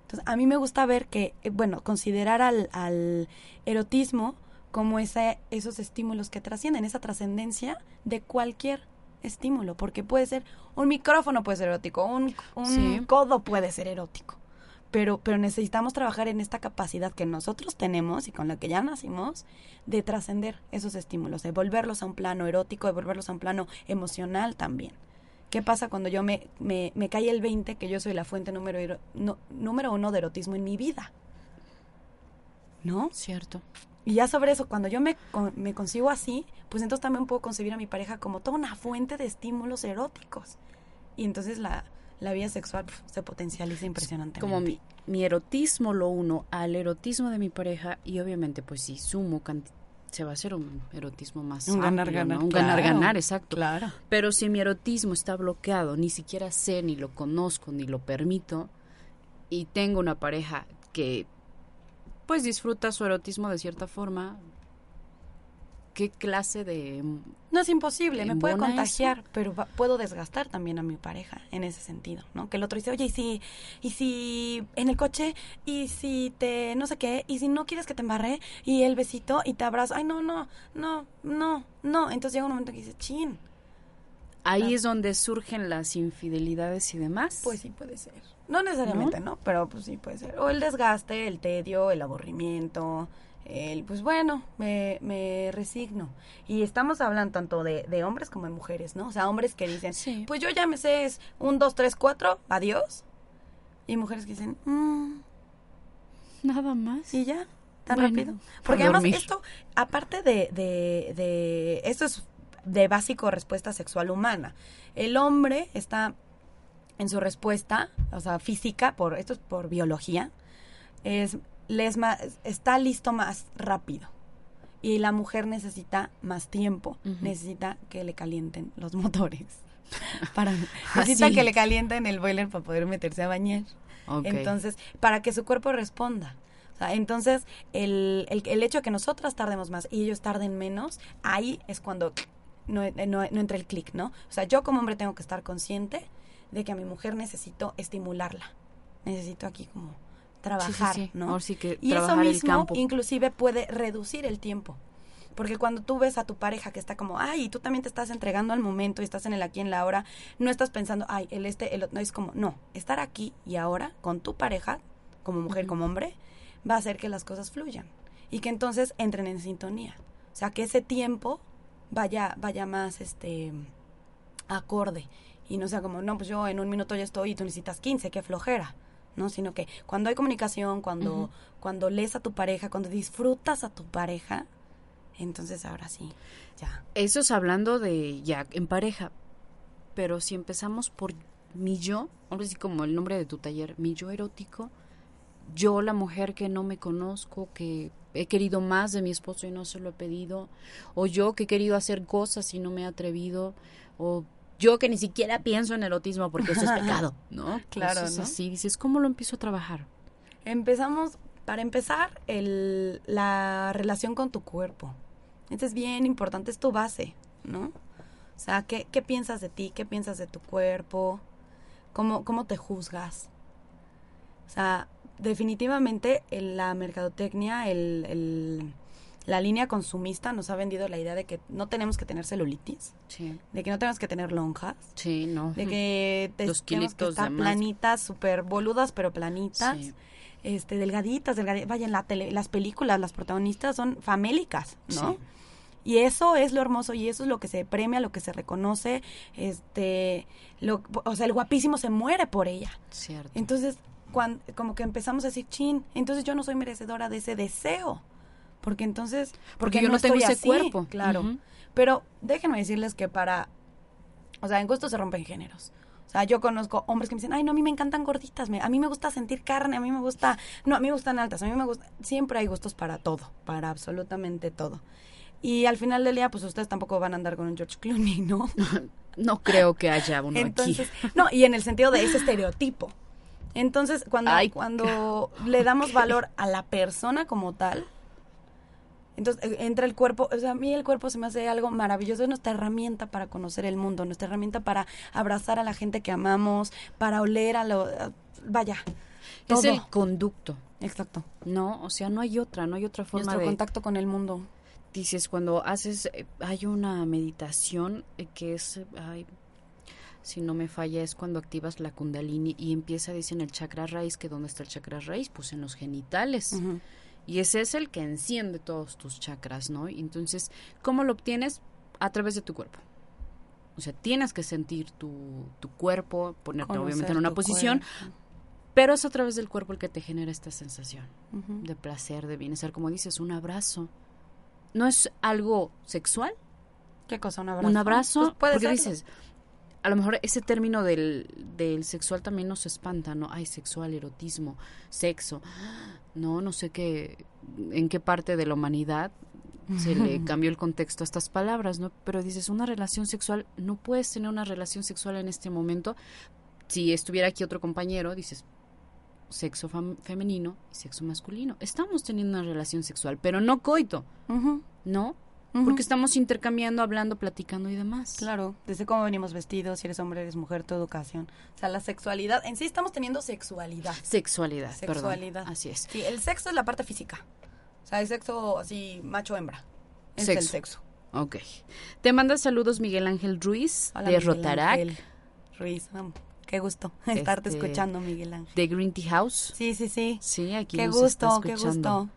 S3: Entonces, a mí me gusta ver que, eh, bueno, considerar al, al erotismo como esos estímulos que trascienden, esa trascendencia de cualquier estímulo, porque puede ser un micrófono puede ser erótico, un, codo puede ser erótico. Pero, pero necesitamos trabajar en esta capacidad que nosotros tenemos y con la que ya nacimos de trascender esos estímulos, de volverlos a un plano erótico, de volverlos a un plano emocional también. ¿Qué pasa cuando yo me, me, me cae el 20 que yo soy la fuente número, número uno de erotismo en mi vida? ¿No?
S2: Cierto.
S3: Y ya sobre eso, cuando yo me, me consigo así, pues entonces también puedo concebir a mi pareja como toda una fuente de estímulos eróticos. Y entonces la, la vida sexual se potencializa impresionantemente.
S2: Como mi, mi, erotismo lo uno al erotismo de mi pareja y obviamente pues si sumo se va a hacer un erotismo más
S3: un ganar ganar
S2: un ganar ganar exacto
S3: claro
S2: pero si mi erotismo está bloqueado ni siquiera sé ni lo conozco ni lo permito y tengo una pareja que pues disfruta su erotismo de cierta forma. ¿Qué clase de...
S3: No es imposible, me puede contagiar, pero puedo desgastar también a mi pareja en ese sentido, ¿no? Que el otro dice, oye, y si, y si en el coche, y si te, no sé qué, y si no quieres que te embarre, y el besito, y te abrazo, ay, no, no, no, no, no. Entonces llega un momento que dice, chin.
S2: Ahí es donde surgen las infidelidades y demás.
S3: Pues sí, puede ser. No necesariamente, ¿no? Pero pues sí puede ser. O el desgaste, el tedio, el aburrimiento, el pues bueno, me, me resigno. Y estamos hablando tanto de, de, hombres como de mujeres, ¿no? O sea, hombres que dicen, pues yo ya me sé es un, dos, tres, cuatro, adiós. Y mujeres que dicen, mm,
S2: nada más.
S3: Y ya, tan rápido. Porque además esto, aparte de, de, de, esto es de básico respuesta sexual humana. El hombre está en su respuesta, o sea, física, por esto es por biología, es, les está listo más rápido. Y la mujer necesita más tiempo, necesita que le calienten los motores. para, necesita que le calienten el boiler para poder meterse a bañar. Entonces, para que su cuerpo responda. O sea, entonces, el, el, el, hecho de que nosotras tardemos más y ellos tarden menos, ahí es cuando no, no, no entra el clic, ¿no? O sea, yo como hombre tengo que estar consciente de que a mi mujer necesito estimularla. Necesito aquí como trabajar, ¿no?
S2: que
S3: y eso mismo inclusive puede reducir el tiempo. Porque cuando tú ves a tu pareja que está como, ay, y tú también te estás entregando al momento y estás en el aquí en la hora, no estás pensando, ay, el este, el otro, no, es como, no, estar aquí y ahora con tu pareja, como mujer, como hombre, va a hacer que las cosas fluyan y que entonces entren en sintonía. O sea, que ese tiempo vaya, vaya más, este, acorde y no sea como, no, pues yo en un minuto ya estoy y tú necesitas 15, qué flojera. ¿no? Sino que cuando hay comunicación, cuando, cuando lees a tu pareja, cuando disfrutas a tu pareja, Entonces ahora sí, ya.
S2: Eso es hablando de ya en pareja. Pero si empezamos por mi yo, ahora sí como el nombre de tu taller, mi yo erótico, yo la mujer que no me conozco, que he querido más de mi esposo y no se lo he pedido, o yo que he querido hacer cosas y no me he atrevido, o yo que ni siquiera pienso en erotismo porque eso es pecado, ¿no?
S3: Claro, ¿no?
S2: así, dices, ¿cómo lo empiezo a trabajar?
S3: Empezamos, para empezar, el, la relación con tu cuerpo. Esto es bien importante, es tu base, ¿no? O sea, ¿qué, qué piensas de ti? ¿Qué piensas de tu cuerpo? ¿Cómo, cómo te juzgas? O sea, definitivamente en la mercadotecnia, el, el- la línea consumista nos ha vendido la idea de que no tenemos que tener celulitis,
S2: Sí,
S3: de que no tenemos que tener lonjas,
S2: sí, no.
S3: de que te-
S2: Los
S3: tenemos que estar planitas, súper boludas, pero planitas.
S2: Sí.
S3: Este, delgaditas, delgaditas. Vaya, en la tele, las películas, las protagonistas son famélicas, ¿no? Y eso es lo hermoso y eso es lo que se premia, lo que se reconoce. Este, lo, o sea, el guapísimo se muere por ella.
S2: Cierto.
S3: Entonces, cuando, como que empezamos a decir, chin, entonces yo no soy merecedora de ese deseo. Porque entonces,
S2: Porque yo no tengo ese
S3: así,
S2: cuerpo.
S3: Claro. Pero déjenme decirles que para, o sea, en gusto se rompen géneros. O sea, yo conozco hombres que me dicen, ay, no, a mí me encantan gorditas, me- a mí me gusta sentir carne, a mí me gusta, no, a mí me gustan altas, a mí me gusta, siempre hay gustos para todo, para absolutamente todo. Y al final del día, pues ustedes tampoco van a andar con un George Clooney, ¿no?
S2: No creo que haya uno
S3: Entonces,
S2: aquí.
S3: no, y en el sentido de ese estereotipo. Entonces, cuando,
S2: Ay.
S3: cuando le damos valor a la persona como tal, entonces eh, entra el cuerpo, o sea, a mí el cuerpo se me hace algo maravilloso, es nuestra herramienta para conocer el mundo, nuestra herramienta para abrazar a la gente que amamos, para oler a lo, vaya, todo.
S2: Es el conducto,
S3: Exacto.
S2: ¿no? O sea, no hay otra, no hay otra forma
S3: Nuestro
S2: de...
S3: contacto con el mundo.
S2: Dices, cuando haces, eh, hay una meditación eh, que es, ay, si no me falla, es cuando activas la kundalini y empieza, dicen, el chakra raíz, que ¿dónde está el chakra raíz? Pues en los genitales. Y ese es el que enciende todos tus chakras, ¿no? Y Entonces, ¿cómo lo obtienes? A través de tu cuerpo. O sea, tienes que sentir tu, tu cuerpo, ponerte obviamente en una posición,
S3: cuerpo.
S2: pero es a través del cuerpo el que te genera esta sensación de placer, de bienestar, como dices, un abrazo. No es algo sexual,
S3: ¿Qué cosa? ¿Un abrazo?
S2: un abrazo,
S3: Pues puede
S2: porque
S3: serlo.
S2: dices, a lo mejor ese término del, del sexual también nos espanta, ¿no? Ay, sexual, erotismo, sexo. No, no sé qué, en qué parte de la humanidad se le cambió el contexto a estas palabras, ¿no? Pero dices, una relación sexual, no puedes tener una relación sexual en este momento. Si estuviera aquí otro compañero, dices, sexo femenino y sexo masculino. Estamos teniendo una relación sexual, pero no coito, ¿no? Porque estamos intercambiando, hablando, platicando y demás.
S3: Claro, desde cómo venimos vestidos, si eres hombre, eres mujer, tu educación. O sea, la sexualidad, en sí estamos teniendo sexualidad.
S2: Sexualidad,
S3: Sexualidad.
S2: perdón. Así es.
S3: Sí, el sexo es la parte física. O sea, el sexo así, macho-hembra. Es
S2: Sexo.
S3: el sexo.
S2: Ok. Te manda saludos Miguel Ángel Ruiz
S3: Hola,
S2: de
S3: Miguel
S2: Rotarac,
S3: Ángel Ruiz. Ah, qué gusto estarte
S2: Este,
S3: escuchando, Miguel Ángel.
S2: de Green Tea House.
S3: Sí, sí, sí.
S2: Sí, aquí
S3: Qué
S2: nos está
S3: gusto, qué
S2: escuchando.
S3: gusto.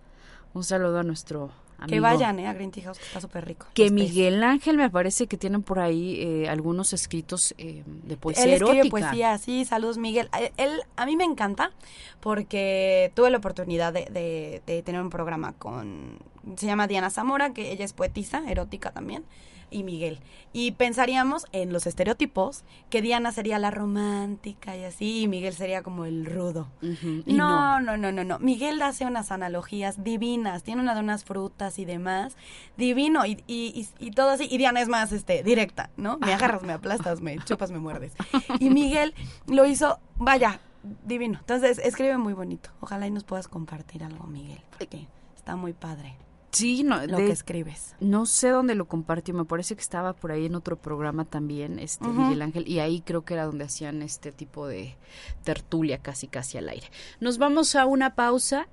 S2: Un saludo a nuestro amigo.
S3: Que vayan, eh, a Green Tea House, que está súper rico.
S2: Que. Miguel Ángel me parece que tienen por ahí eh, algunos escritos eh, de poesía
S3: Él escribe
S2: erótica.
S3: poesía, sí, saludos Miguel. A- Él, a mí me encanta porque tuve la oportunidad de, de- de tener un programa con, se llama Diana Zamora, que ella es poetisa, erótica también, y Miguel. Y pensaríamos en los estereotipos que Diana sería la romántica y así, y Miguel sería como el rudo.
S2: Y
S3: No, no, no, no, no. Miguel hace unas analogías divinas. Tiene una de unas frutas y demás. Divino. Y, y, y, y todo así. Y Diana es más este, directa, ¿no? Me agarras, me aplastas, me chupas, me muerdes. Y Miguel lo hizo, vaya, divino. Entonces, escribe muy bonito. Ojalá y nos puedas compartir algo, Miguel. Porque está muy padre
S2: Sí, no,
S3: lo
S2: de-
S3: que escribes.
S2: no sé dónde lo compartió, me parece que estaba por ahí en otro programa también, este. Miguel Ángel, y ahí creo que era donde hacían este tipo de tertulia casi casi al aire. Nos vamos a una pausa.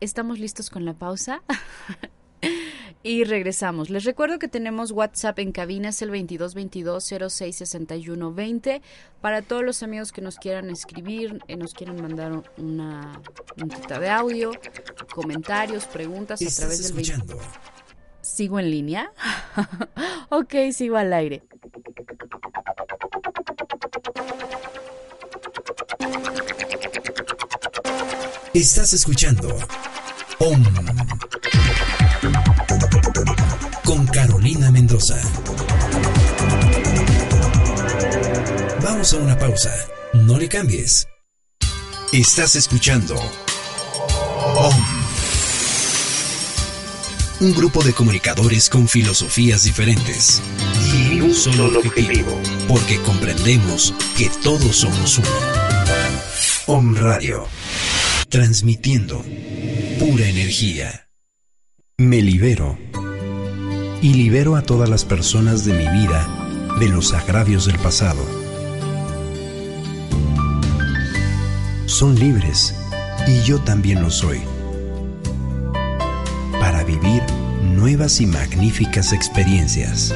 S2: ¿Estamos listos con la pausa? y regresamos. Les recuerdo que tenemos WhatsApp en cabina, es el 2222-066120. Para todos los amigos que nos quieran escribir, eh, nos quieran mandar una notita de audio, comentarios, preguntas a través del 20
S4: escuchando
S2: ¿Sigo en línea? ok, sigo al aire.
S4: Estás escuchando OM con Carolina Mendoza. Vamos a una pausa. No le cambies. Estás escuchando Un grupo de comunicadores con filosofías diferentes y un solo objetivo, porque comprendemos que todos somos uno. Om Radio, transmitiendo pura energía. Me libero y libero a todas las personas de mi vida de los agravios del pasado. Son libres y yo también lo soy. Para vivir nuevas y magníficas experiencias.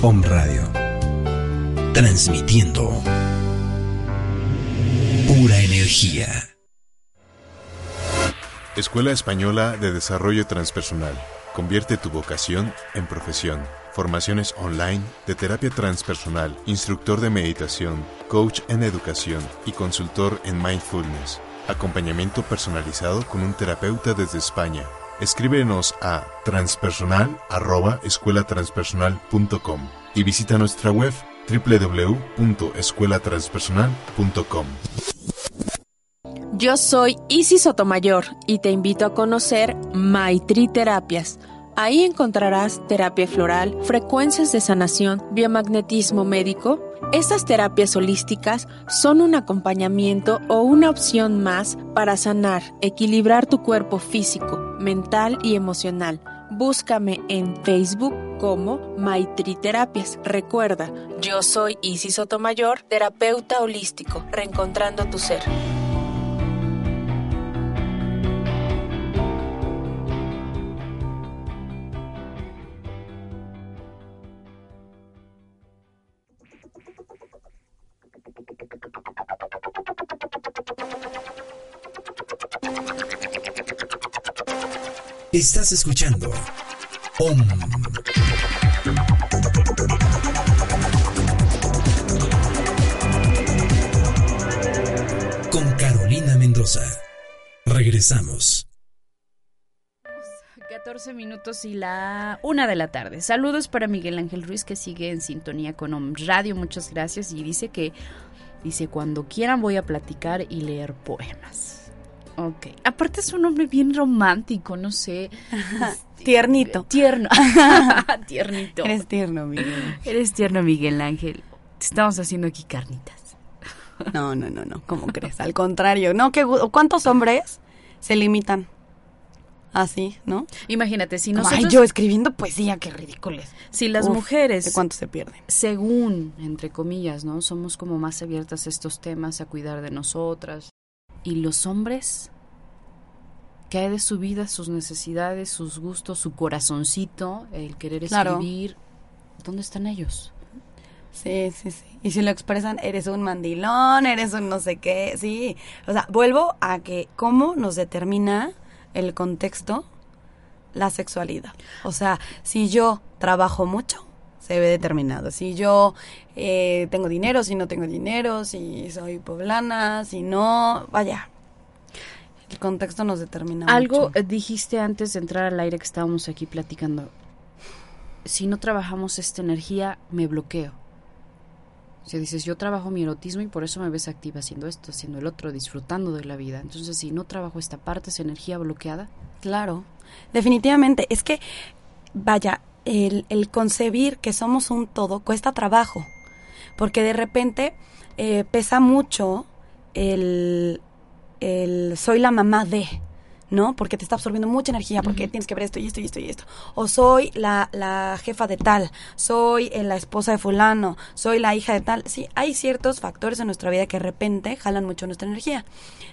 S4: Om Radio. Transmitiendo pura energía.
S5: Escuela Española de Desarrollo Transpersonal. Convierte tu vocación en profesión. Formaciones online de terapia transpersonal, instructor de meditación, coach en educación y consultor en mindfulness. Acompañamiento personalizado con un terapeuta desde España. Escríbenos a transpersonal@escuelatranspersonal.com y visita nuestra web www.escuelatranspersonal.com.
S6: Yo soy Isis Sotomayor y te invito a conocer Maitri Terapias. Ahí encontrarás terapia floral, frecuencias de sanación, biomagnetismo médico. Estas terapias holísticas son un acompañamiento o una opción más para sanar, equilibrar tu cuerpo físico, mental y emocional. Búscame en Facebook como Maitri Terapias. Recuerda, yo soy Isis Sotomayor, terapeuta holístico, reencontrando tu ser.
S4: Estás escuchando OM. Con Carolina Mendoza. Regresamos.
S2: 14 minutos y la una de la tarde. Saludos para Miguel Ángel Ruiz que sigue en sintonía con OM Radio. Muchas gracias. Y dice que, dice, cuando quieran voy a platicar y leer poemas. Ok. Aparte es un hombre bien romántico, no sé.
S3: Tiernito.
S2: Tierno. Tiernito.
S3: Eres tierno, Miguel.
S2: Eres tierno, Miguel Ángel. Te estamos haciendo aquí carnitas.
S3: No, no, no, no. ¿Cómo crees? Al contrario. No, ¿qué, ¿cuántos hombres se limitan? Así, ¿no?
S2: Imagínate, si nosotros...
S3: Ay, yo escribiendo poesía, qué ridículo es.
S2: Si las
S3: Uf,
S2: mujeres...
S3: ¿De cuánto se pierden?
S2: Según, entre comillas, ¿no? Somos como más abiertas a estos temas, a cuidar de nosotras. ¿Y los hombres? ¿Qué hay de su vida, sus necesidades, sus gustos, su corazoncito, el querer
S3: Claro.
S2: escribir? ¿Dónde están ellos?
S3: Sí, sí, sí. Y si lo expresan, eres un mandilón, eres un no sé qué, sí. O sea, vuelvo a que cómo nos determina el contexto la sexualidad. O sea, si yo trabajo mucho, se ve determinado. Si yo eh, tengo dinero, si no tengo dinero, si soy poblana, si no, vaya. El contexto nos determina
S2: Algo
S3: mucho.
S2: eh, dijiste antes de entrar al aire que estábamos aquí platicando. Si no trabajamos esta energía, me bloqueo. O sea, dices, yo trabajo mi erotismo y por eso me ves activa haciendo esto, haciendo el otro, disfrutando de la vida. Entonces, si no trabajo esta parte, esa energía bloqueada,
S3: Claro, definitivamente. Es que, vaya, el, el concebir que somos un todo cuesta trabajo, porque de repente eh, pesa mucho el, el soy la mamá de, ¿no? Porque te está absorbiendo mucha energía, porque tienes que ver esto y esto y esto y esto. O soy la, la jefa de tal, soy eh, la esposa de fulano, soy la hija de tal. Sí, hay ciertos factores en nuestra vida que de repente jalan mucho nuestra energía.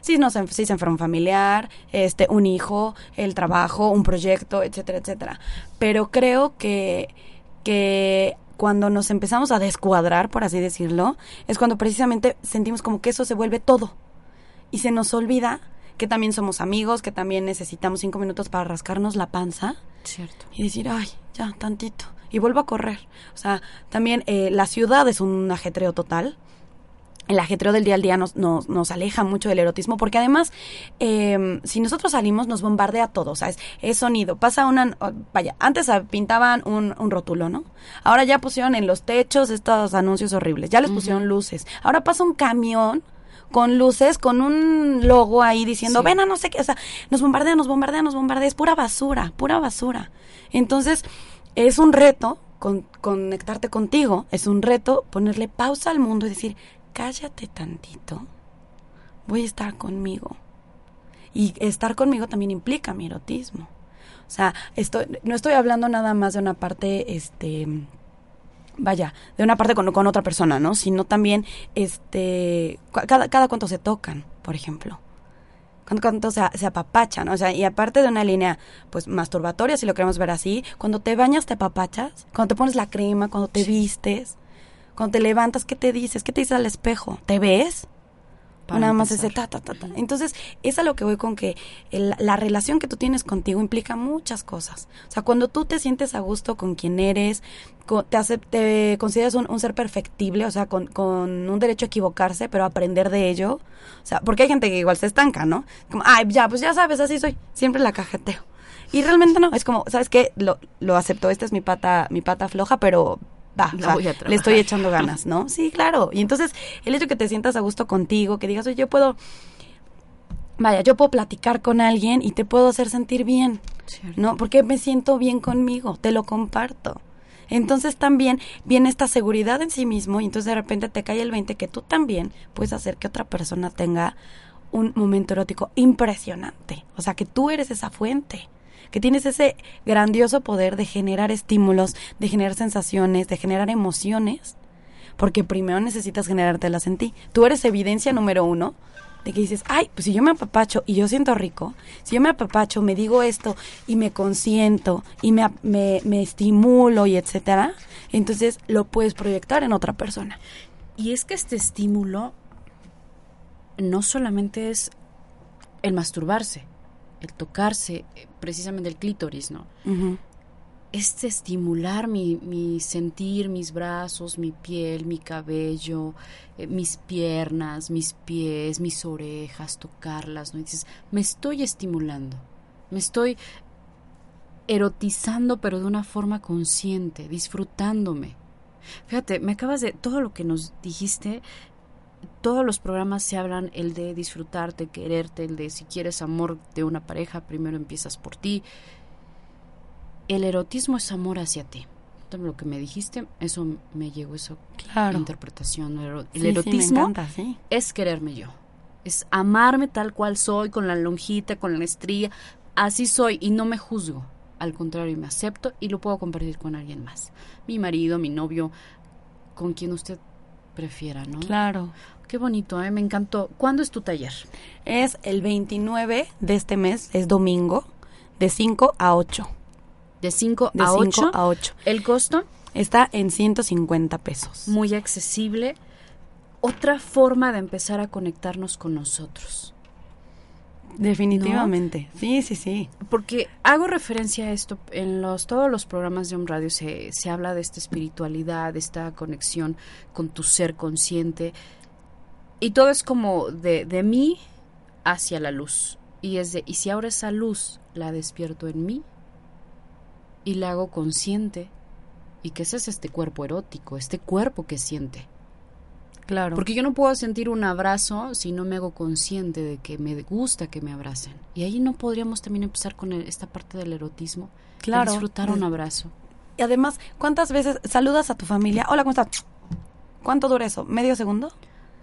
S3: Si, nos, si se enferma un familiar, este, un hijo, el trabajo, un proyecto, etcétera, etcétera. Pero creo que, que cuando nos empezamos a descuadrar, por así decirlo, es cuando precisamente sentimos como que eso se vuelve todo. Y se nos olvida que también somos amigos, que también necesitamos cinco minutos para rascarnos la panza
S2: ¿cierto?
S3: y decir, ay, ya, tantito. Y vuelvo a correr. O sea, también eh, la ciudad es un ajetreo total. el ajetreo del día al día nos, nos, nos aleja mucho del erotismo, porque además, eh, si nosotros salimos, nos bombardea todo, ¿sabes? Es sonido, pasa una, vaya, antes pintaban un, un rótulo, ¿no? Ahora ya pusieron en los techos estos anuncios horribles, ya les pusieron luces, ahora pasa un camión con luces, con un logo ahí diciendo, ven a no sé qué, o sea, nos bombardea, nos bombardea, nos bombardea, es pura basura, pura basura. Entonces, es un reto con, conectarte contigo, es un reto ponerle pausa al mundo y decir, cállate tantito, voy a estar conmigo. Y estar conmigo también implica mi erotismo. O sea, estoy, no estoy hablando nada más de una parte, este, vaya, de una parte con, con otra persona, ¿no? Sino también, este, cada, cada cuánto se tocan, por ejemplo. Cuando, cuánto se, se apapachan, o sea, y aparte de una línea, pues, masturbatoria, si lo queremos ver así, cuando te bañas te apapachas, cuando te pones la crema, cuando te vistes, cuando te levantas, ¿qué te dices? ¿Qué te dices al espejo? ¿Te ves? Nada más ese ta, ta, ta, ta. Entonces, es a lo que voy con que la relación que tú tienes contigo implica muchas cosas. O sea, cuando tú te sientes a gusto con quien eres, te, hace, te consideras un, ser perfectible, o sea, con, con, un derecho a equivocarse, pero aprender de ello. O sea, porque hay gente que igual se estanca, ¿no? Como, ay, ya, pues ya sabes, así soy. Siempre la cajeteo. Y realmente no, es como, ¿sabes qué? Lo, lo acepto, esta es mi pata, mi pata floja, pero le estoy echando ganas, ¿no? Sí, claro. Y entonces, el hecho de que te sientas a gusto contigo, que digas, oye, yo puedo, vaya, yo puedo platicar con alguien y te puedo hacer sentir bien, ¿no? Porque me siento bien conmigo, te lo comparto. Entonces también viene esta seguridad en sí mismo y entonces de repente te cae el 20 que tú también puedes hacer que otra persona tenga un momento erótico impresionante. O sea, que tú eres esa fuente que tienes ese grandioso poder de generar estímulos, de generar sensaciones, de generar emociones, porque primero necesitas generártelas en ti. Tú eres evidencia número uno de que dices, ay, pues si yo me apapacho y yo siento rico, si yo me apapacho, me digo esto y me consiento y me, me, me estimulo y etcétera, entonces lo puedes proyectar en otra persona.
S2: Y es que este estímulo no solamente es el masturbarse, el tocarse, eh, precisamente el clítoris, ¿no? Este estimular mi, mi, sentir, mis brazos, mi piel, mi cabello, eh, mis piernas, mis pies, mis orejas, tocarlas, ¿no? Y dices, me estoy estimulando, me estoy erotizando, pero de una forma consciente, disfrutándome. Fíjate, me acabas de, todo lo que nos dijiste, todos los programas se hablan el de disfrutarte, quererte, el de si quieres amor de una pareja, primero empiezas por ti. El erotismo es amor hacia ti. Todo lo que me dijiste, eso me llegó, esa interpretación. El, erotismo es quererme yo. Es amarme tal cual soy, con la lonjita, con la estría. Así soy y no me juzgo. Al contrario, me acepto y lo puedo compartir con alguien más. Mi marido, mi novio, con quien usted prefiera, ¿no?
S3: Claro.
S2: Qué bonito, ¿eh? me encantó. ¿Cuándo es tu taller?
S3: Es el 29 de este mes, es domingo, de 5 a 8.
S2: ¿De 5 a 8?
S3: a 8.
S2: ¿El costo?
S3: Está en 150 pesos.
S2: Muy accesible. Otra forma de empezar a conectarnos con nosotros.
S3: Definitivamente, sí, sí, sí.
S2: Porque hago referencia a esto, en los, todos los programas de un radio se, se habla de esta espiritualidad, de esta conexión con tu ser consciente, y todo es como de, de mí hacia la luz. Y es de, y si ahora esa luz la despierto en mí y la hago consciente, y que ese es este cuerpo erótico, este cuerpo que siente.
S3: Claro.
S2: Porque yo no puedo sentir un abrazo si no me hago consciente de que me gusta que me abracen. Y ahí no podríamos también empezar con esta parte del erotismo.
S3: Claro.
S2: disfrutar un abrazo.
S3: Y además, ¿cuántas veces saludas a tu familia? Hola, ¿cómo estás? ¿Cuánto dura eso? ¿Medio segundo?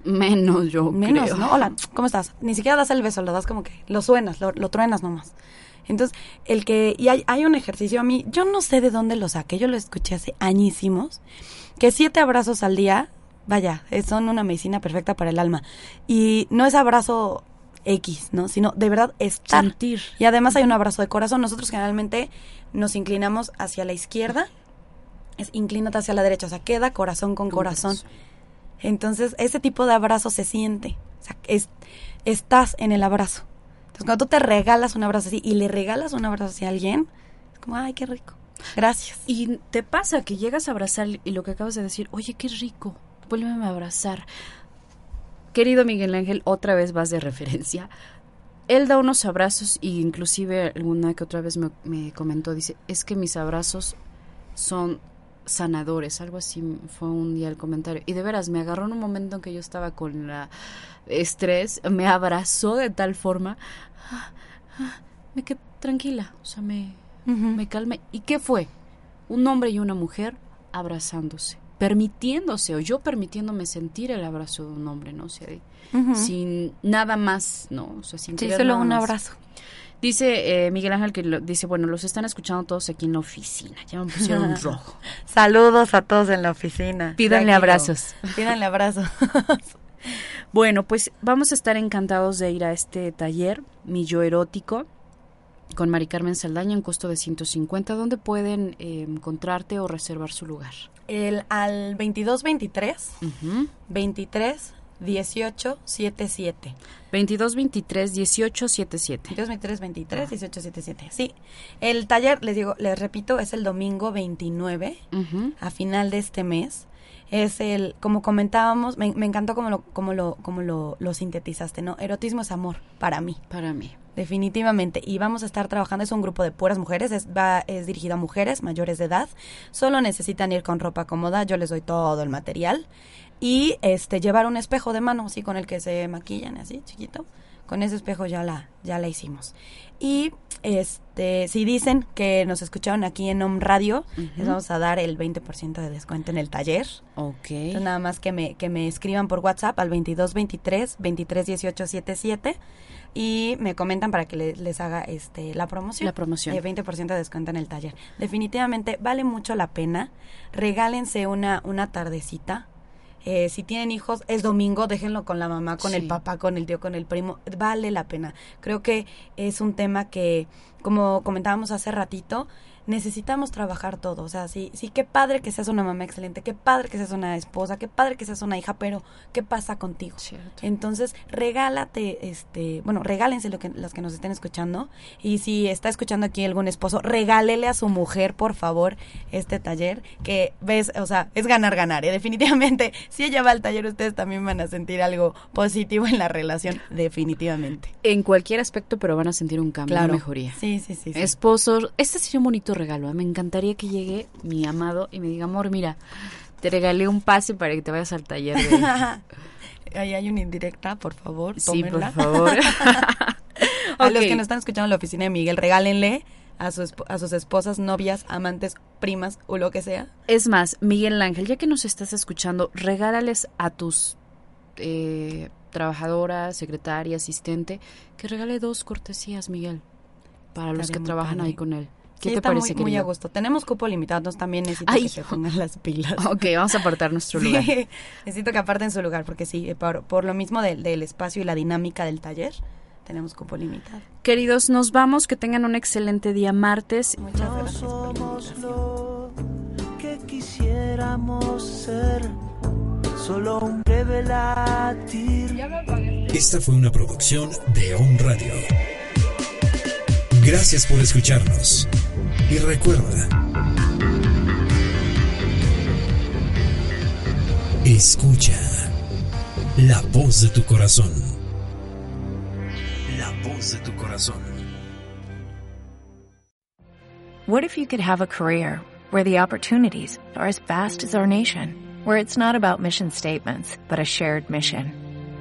S2: Menos, yo
S3: Menos, ¿no? Hola, ¿cómo estás? Ni siquiera das el beso, lo das como que lo suenas, lo, lo truenas nomás. Entonces, el que, y hay, hay, un ejercicio a mí, yo no sé de dónde lo saqué, yo lo escuché hace añísimos, que siete abrazos al día vaya, son una medicina perfecta para el alma. Y no es abrazo X, ¿no? Sino de verdad estar.
S2: Sentir.
S3: Y además hay un abrazo de corazón. Nosotros generalmente nos inclinamos hacia la izquierda, es inclínate hacia la derecha, o sea, queda corazón con, corazón. Entonces, ese tipo de abrazo se siente. O sea, es, estás en el abrazo. Entonces, cuando tú te regalas un abrazo así y le regalas un abrazo así a alguien, es como, ay, qué rico. Gracias.
S2: Y te pasa que llegas a abrazar y lo que acabas de decir, oye, qué rico vuélveme a abrazar. querido Miguel Ángel, otra vez vas de referencia. Él da unos abrazos y inclusive alguna que otra vez me, me comentó, dice, es que mis abrazos son sanadores, algo así fue un día el comentario. Y de veras, me agarró en un momento en que yo estaba con la estrés, me abrazó de tal forma, ah, ah, me quedé tranquila, o sea, me, me calmé. ¿Y qué fue? Un hombre y una mujer abrazándose, permitiéndose, o yo permitiéndome sentir el abrazo de un hombre, ¿no? O sea, sin nada más, ¿no? O sea, sin
S3: sí, solo un abrazo.
S2: Dice eh, Miguel Ángel que lo, dice, bueno, los están escuchando todos aquí en la oficina. Ya me pusieron rojo.
S3: Saludos a todos en la oficina.
S2: Pídanle abrazos.
S3: Pídanle abrazos.
S2: bueno, pues vamos a estar encantados de ir a este taller, Mi Yo Erótico, con Mari Carmen Saldaña, en costo de 150. ¿Dónde pueden eh, encontrarte o reservar su lugar?
S3: El, al 2223, 23 18 77.
S2: 22 23 18 77.
S3: 22 23 23 18 77. Sí. El taller, les digo, les repito, es el domingo 29 a final de este mes. Es el, como comentábamos, me, encantó como lo, como lo, como lo, lo sintetizaste, ¿no? Erotismo es amor, para mí.
S2: Para mí.
S3: Definitivamente. Y vamos a estar trabajando, es un grupo de puras mujeres, es, va, es dirigido a mujeres mayores de edad. Solo necesitan ir con ropa cómoda, yo les doy todo el material y este llevar un espejo de mano así con el que se maquillan así chiquito con ese espejo ya la ya la hicimos y este si dicen que nos escucharon aquí en Home Radio les vamos a dar el 20% de descuento en el taller
S2: Ok.
S3: nada más que me que me escriban por WhatsApp al 2223 231877 y me comentan para que les haga este la promoción.
S2: La promoción.
S3: El 20% de descuento en el taller. Definitivamente vale mucho la pena. Regálense una una tardecita eh, si tienen hijos, es domingo, déjenlo con la mamá, con el papá, con el tío, con el primo. Vale la pena. Creo que es un tema que, como comentábamos hace ratito, necesitamos trabajar todo. O sea, sí, sí, qué padre que seas una mamá excelente, qué padre que seas una esposa, qué padre que seas una hija, pero ¿qué pasa contigo? Entonces, regálate, este, bueno, regálense lo que, los que nos estén escuchando. Y si está escuchando aquí algún esposo, regálele a su mujer, por favor, este taller, que ves, o sea, es ganar, ganar. ¿eh? Definitivamente, si ella va al taller, ustedes también van a sentir algo positivo en la relación, definitivamente.
S2: En cualquier aspecto, pero van a sentir un cambio, una mejoría.
S3: Sí, sí, sí.
S2: Esposos, este sería un bonito regalo. ¿eh? Me encantaría que llegue mi amado y me diga, amor, mira, te regalé un pase para que te vayas al taller.
S3: Ahí hay una indirecta, por favor.
S2: Sí, por favor.
S3: A los que nos están escuchando en la oficina de Miguel, regálenle a, sus, a sus esposas, novias, amantes, primas o lo que sea.
S2: Es más, Miguel Ángel, ya que nos estás escuchando, regálales a tus eh, trabajadoras, secretaria, asistente, que regale dos cortesías, Miguel, para los que trabajan ahí con él. ¿Qué te parece,
S3: muy, muy a gusto. Tenemos cupo limitado, también necesito que se pongan las pilas.
S2: Ok, vamos a apartar nuestro lugar.
S3: necesito que aparten su lugar, porque sí, por, por lo mismo del, del espacio y la dinámica del taller, tenemos cupo limitado.
S2: Queridos, nos vamos, que tengan un excelente día martes.
S3: Muchas gracias
S1: somos lo que quisiéramos ser, solo un breve latir.
S4: Esta fue una producción de On Radio. Gracias por escucharnos. Y recuerda, escucha la voz de tu corazón. La voz de tu corazón.
S7: What if you could have a career where the opportunities are as vast as our nation, where it's not about mission statements, but a shared mission?